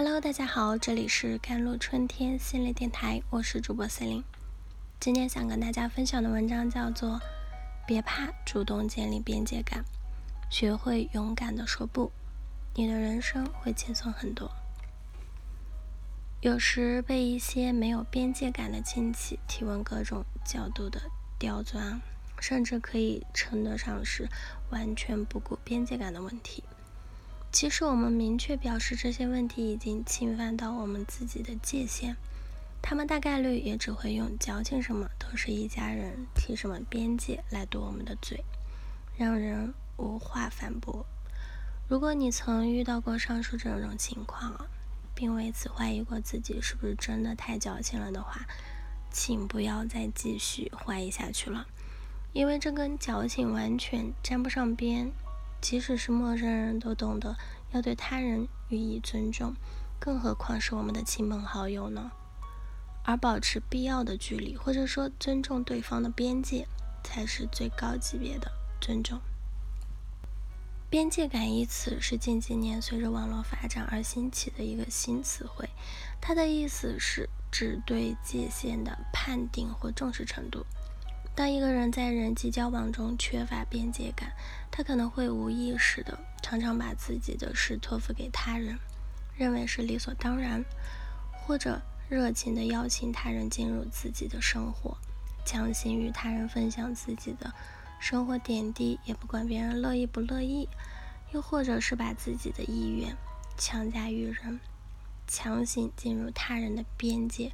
Hello，大家好，这里是甘露春天心理电台，我是主播四零。今天想跟大家分享的文章叫做《别怕，主动建立边界感，学会勇敢的说不，你的人生会轻松很多》。有时被一些没有边界感的亲戚提问各种角度的刁钻，甚至可以称得上是完全不顾边界感的问题。其实我们明确表示这些问题已经侵犯到我们自己的界限，他们大概率也只会用矫情什么都是一家人，提什么边界来堵我们的嘴，让人无话反驳。如果你曾遇到过上述这种情况，并为此怀疑过自己是不是真的太矫情了的话，请不要再继续怀疑下去了，因为这跟矫情完全沾不上边。即使是陌生人都懂得要对他人予以尊重，更何况是我们的亲朋好友呢？而保持必要的距离，或者说尊重对方的边界，才是最高级别的尊重。边界感一词是近几年随着网络发展而兴起的一个新词汇，它的意思是指对界限的判定或重视程度。当一个人在人际交往中缺乏边界感，他可能会无意识的常常把自己的事托付给他人，认为是理所当然，或者热情的邀请他人进入自己的生活，强行与他人分享自己的生活点滴，也不管别人乐意不乐意，又或者是把自己的意愿强加于人，强行进入他人的边界，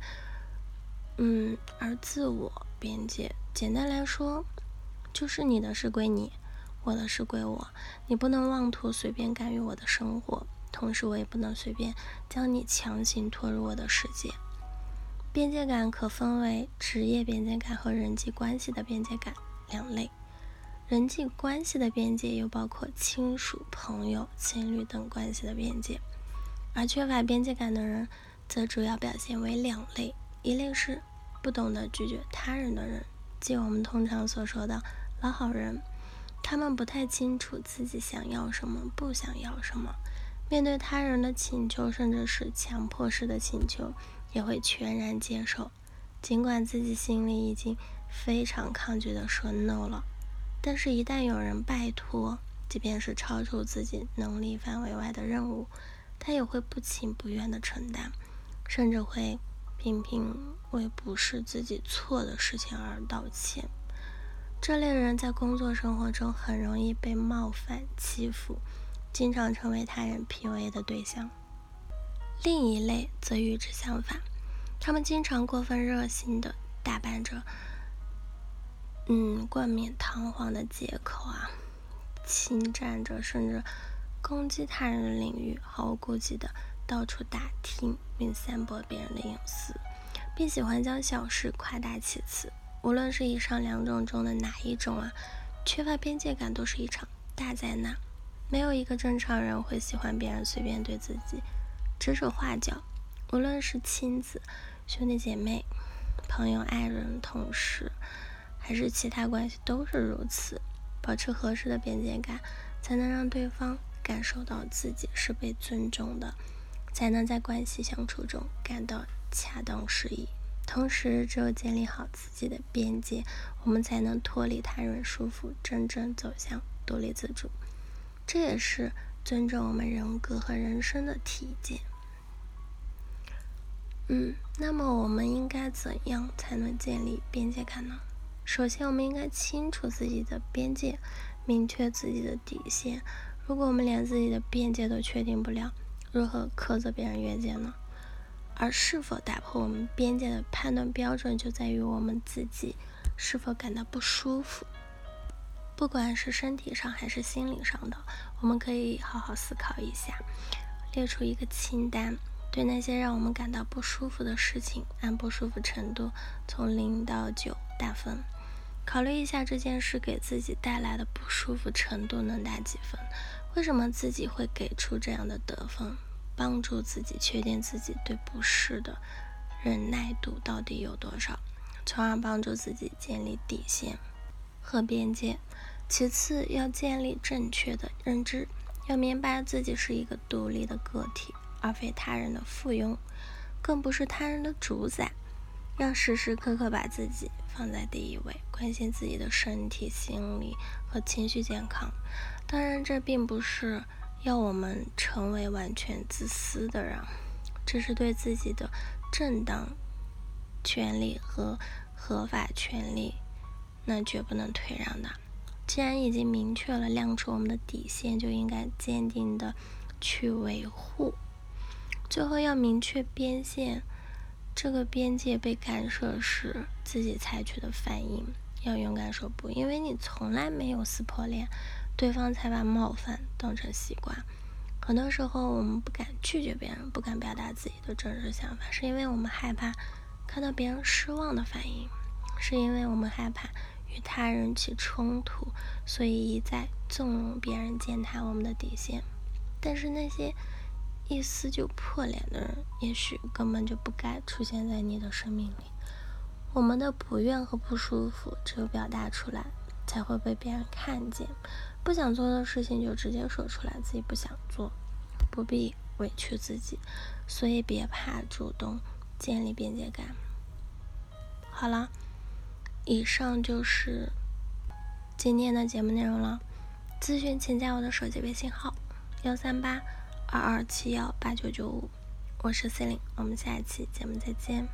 嗯，而自我边界。简单来说，就是你的事归你，我的事归我。你不能妄图随便干预我的生活，同时我也不能随便将你强行拖入我的世界。边界感可分为职业边界感和人际关系的边界感两类。人际关系的边界又包括亲属、朋友、情侣等关系的边界，而缺乏边界感的人，则主要表现为两类：一类是不懂得拒绝他人的人。即我们通常所说的老好人，他们不太清楚自己想要什么，不想要什么。面对他人的请求，甚至是强迫式的请求，也会全然接受。尽管自己心里已经非常抗拒的说 no 了，但是，一旦有人拜托，即便是超出自己能力范围外的任务，他也会不情不愿的承担，甚至会。频频为不是自己错的事情而道歉，这类人在工作生活中很容易被冒犯、欺负，经常成为他人 PUA 的对象。另一类则与之相反，他们经常过分热心的打扮着，嗯，冠冕堂皇的借口啊，侵占着甚至攻击他人的领域，毫无顾忌的。到处打听并散播别人的隐私，并喜欢将小事夸大其词。无论是以上两种中的哪一种啊，缺乏边界感都是一场大灾难。没有一个正常人会喜欢别人随便对自己指手画脚，无论是亲子、兄弟姐妹、朋友、爱人、同事，还是其他关系都是如此。保持合适的边界感，才能让对方感受到自己是被尊重的。才能在关系相处中感到恰当适宜。同时，只有建立好自己的边界，我们才能脱离他人束缚，真正走向独立自主。这也是尊重我们人格和人生的体现。嗯，那么我们应该怎样才能建立边界感呢？首先，我们应该清楚自己的边界，明确自己的底线。如果我们连自己的边界都确定不了，如何苛责别人越界呢？而是否打破我们边界的判断标准，就在于我们自己是否感到不舒服。不管是身体上还是心理上的，我们可以好好思考一下，列出一个清单，对那些让我们感到不舒服的事情，按不舒服程度从零到九打分，考虑一下这件事给自己带来的不舒服程度能打几分。为什么自己会给出这样的得分？帮助自己确定自己对不适的忍耐度到底有多少，从而帮助自己建立底线和边界。其次，要建立正确的认知，要明白自己是一个独立的个体，而非他人的附庸，更不是他人的主宰。要时时刻刻把自己放在第一位，关心自己的身体、心理和情绪健康。当然，这并不是要我们成为完全自私的人，这是对自己的正当权利和合法权利，那绝不能退让的。既然已经明确了亮出我们的底线，就应该坚定的去维护。最后要明确边线。这个边界被干涉时，自己采取的反应要勇敢说不，因为你从来没有撕破脸，对方才把冒犯当成习惯。很多时候，我们不敢拒绝别人，不敢表达自己的真实想法，是因为我们害怕看到别人失望的反应，是因为我们害怕与他人起冲突，所以一再纵容别人践踏我们的底线。但是那些。一撕就破脸的人，也许根本就不该出现在你的生命里。我们的不愿和不舒服，只有表达出来，才会被别人看见。不想做的事情就直接说出来，自己不想做，不必委屈自己。所以别怕主动建立边界感。好了，以上就是今天的节目内容了。咨询请加我的手机微信号：幺三八。二二七幺八九九五，我是 C 琳，我们下一期节目再见。